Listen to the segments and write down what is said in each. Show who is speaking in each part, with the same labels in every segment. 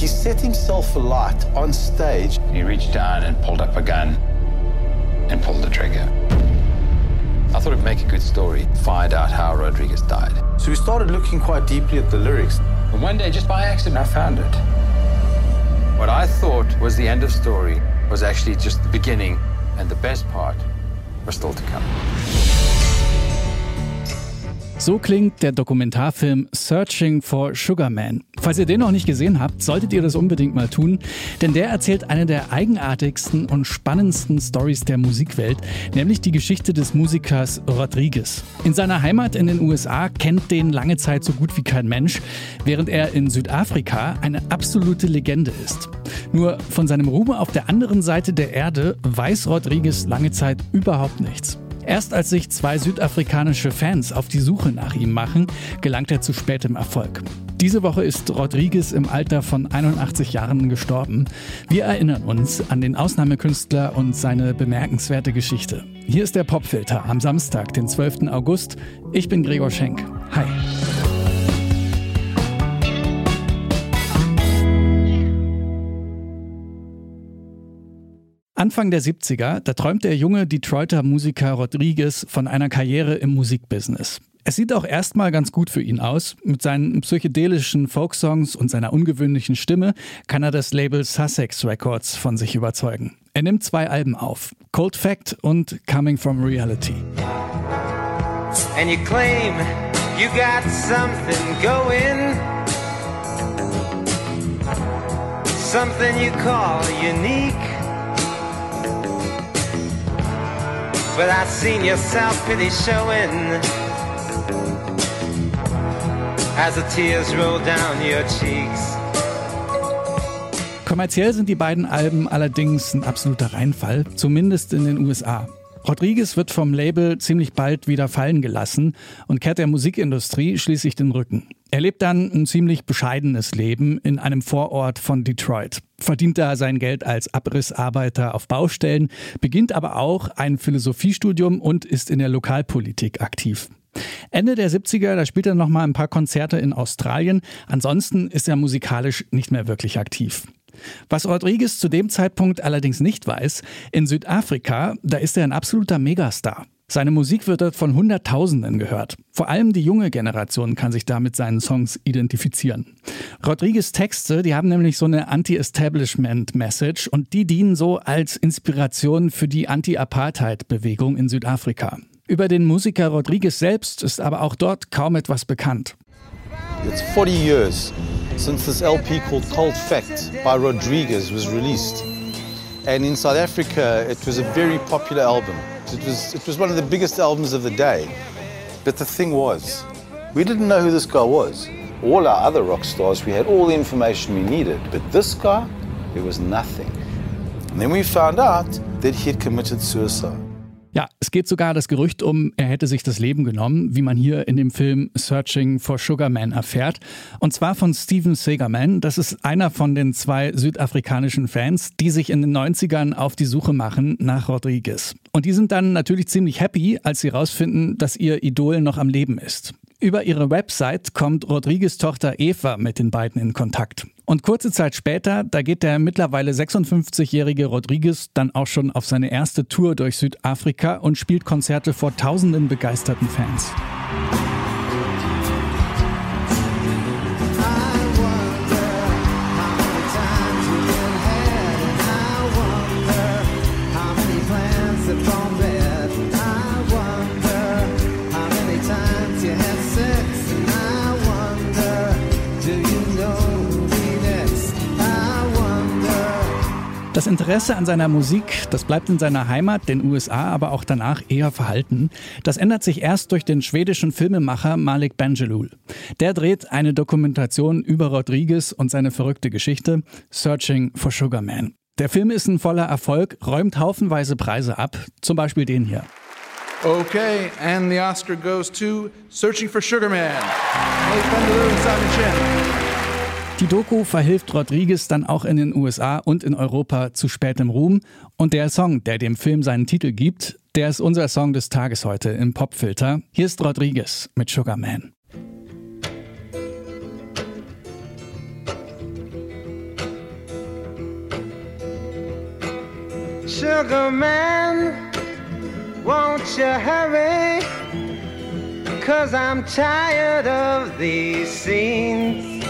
Speaker 1: He set himself alight on stage.
Speaker 2: He reached down and pulled up a gun and pulled the trigger. I thought it'd make a good story, find out how Rodriguez died.
Speaker 1: So we started looking quite deeply at the lyrics.
Speaker 2: And one day, just by accident, I found it. What I thought was the end of story was actually just the beginning, and the best part was still to come.
Speaker 3: So klingt der Dokumentarfilm Searching for Sugar Man. Falls ihr den noch nicht gesehen habt, solltet ihr das unbedingt mal tun, denn der erzählt eine der eigenartigsten und spannendsten Stories der Musikwelt, nämlich die Geschichte des Musikers Rodriguez. In seiner Heimat in den USA kennt den lange Zeit so gut wie kein Mensch, während er in Südafrika eine absolute Legende ist. Nur von seinem Ruhm auf der anderen Seite der Erde weiß Rodriguez lange Zeit überhaupt nichts. Erst als sich zwei südafrikanische Fans auf die Suche nach ihm machen, gelangt er zu spätem Erfolg. Diese Woche ist Rodriguez im Alter von 81 Jahren gestorben. Wir erinnern uns an den Ausnahmekünstler und seine bemerkenswerte Geschichte. Hier ist der Popfilter am Samstag, den 12. August. Ich bin Gregor Schenk. Hi. Anfang der 70er, da träumt der junge Detroiter Musiker Rodriguez von einer Karriere im Musikbusiness. Es sieht auch erstmal ganz gut für ihn aus. Mit seinen psychedelischen Folksongs und seiner ungewöhnlichen Stimme kann er das Label Sussex Records von sich überzeugen. Er nimmt zwei Alben auf: Cold Fact und Coming from Reality. And you claim you got something going. Something you call unique. But I seen your self-pity showing As the tears roll down your cheeks Kommerziell sind die beiden Alben allerdings ein absoluter Reinfall, zumindest in den USA. Rodriguez wird vom Label ziemlich bald wieder fallen gelassen und kehrt der Musikindustrie schließlich den Rücken. Er lebt dann ein ziemlich bescheidenes Leben in einem Vorort von Detroit, verdient da sein Geld als Abrissarbeiter auf Baustellen, beginnt aber auch ein Philosophiestudium und ist in der Lokalpolitik aktiv. Ende der 70er, da spielt er noch mal ein paar Konzerte in Australien. Ansonsten ist er musikalisch nicht mehr wirklich aktiv. Was Rodriguez zu dem Zeitpunkt allerdings nicht weiß, in Südafrika, da ist er ein absoluter Megastar. Seine Musik wird dort von Hunderttausenden gehört. Vor allem die junge Generation kann sich da mit seinen Songs identifizieren. Rodriguez Texte, die haben nämlich so eine Anti-Establishment-Message und die dienen so als Inspiration für die Anti-Apartheid-Bewegung in Südafrika. Über den Musiker Rodriguez selbst ist aber auch dort kaum etwas bekannt.
Speaker 1: It's 40 years since this LP called Cold Fact by Rodriguez was released. And in South Africa, it was a very popular album. It was, it was one of the biggest albums of the day. But the thing was, we didn't know who this guy was. All our other rock stars, we had all the information we needed. But this guy, there was nothing. And then we found out that he had committed suicide.
Speaker 3: Ja, es geht sogar das Gerücht um, er hätte sich das Leben genommen, wie man hier in dem Film Searching for Sugar Man erfährt. Und zwar von Steven Segerman. Das ist einer von den zwei südafrikanischen Fans, die sich in den 90ern auf die Suche machen nach Rodriguez. Und die sind dann natürlich ziemlich happy, als sie herausfinden, dass ihr Idol noch am Leben ist. Über ihre Website kommt Rodriguez Tochter Eva mit den beiden in Kontakt. Und kurze Zeit später, da geht der mittlerweile 56-jährige Rodriguez dann auch schon auf seine erste Tour durch Südafrika und spielt Konzerte vor tausenden begeisterten Fans. Interesse an seiner Musik, das bleibt in seiner Heimat, den USA, aber auch danach eher verhalten. Das ändert sich erst durch den schwedischen Filmemacher Malik Benjelul. Der dreht eine Dokumentation über Rodriguez und seine verrückte Geschichte Searching for Sugar Man. Der Film ist ein voller Erfolg, räumt haufenweise Preise ab, zum Beispiel den hier.
Speaker 4: Okay, and the Oscar goes to Searching for Sugar Man. Malik Benjelul und Simon Chen.
Speaker 3: Die Doku verhilft Rodriguez dann auch in den USA und in Europa zu spätem Ruhm. Und der Song, der dem Film seinen Titel gibt, der ist unser Song des Tages heute im Popfilter. Hier ist Rodriguez mit Sugar Man.
Speaker 5: Sugar Man, won't you hurry? Cause I'm tired of these scenes.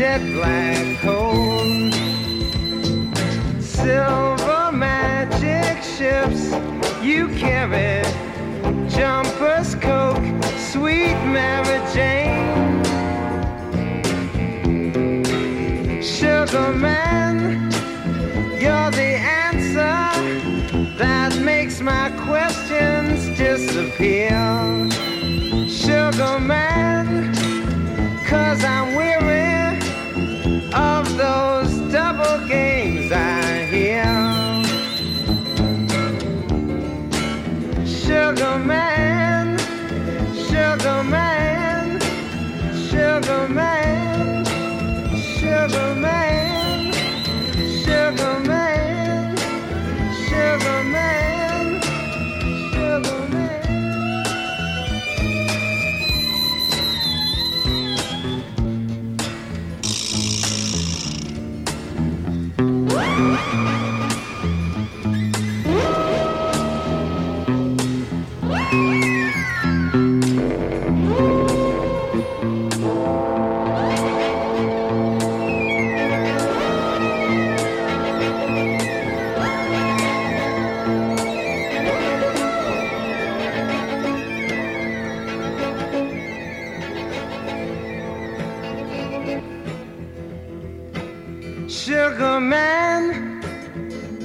Speaker 5: dead black coal. Silver magic ships you carry, jumpers, coke, sweet Mary Jane. Sugar man, you're the answer that makes my questions disappear.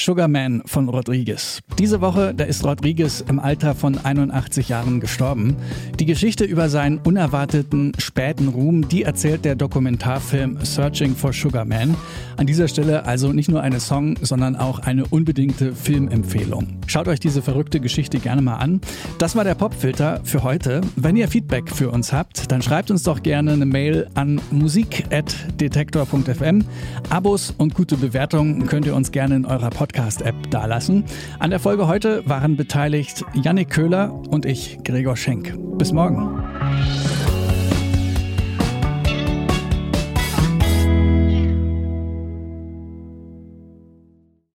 Speaker 3: Sugarman von Rodriguez. Diese Woche, da ist Rodriguez im Alter von 81 Jahren gestorben. Die Geschichte über seinen unerwarteten späten Ruhm, die erzählt der Dokumentarfilm Searching for Sugarman. An dieser Stelle also nicht nur eine Song, sondern auch eine unbedingte Filmempfehlung. Schaut euch diese verrückte Geschichte gerne mal an. Das war der Popfilter für heute. Wenn ihr Feedback für uns habt, dann schreibt uns doch gerne eine Mail an musik.detektor.fm. Abos und gute Bewertungen könnt ihr uns gerne in eurer Podcast-App dalassen. An der Folge heute waren beteiligt Yannick Köhler und ich, Gregor Schenk. Bis morgen.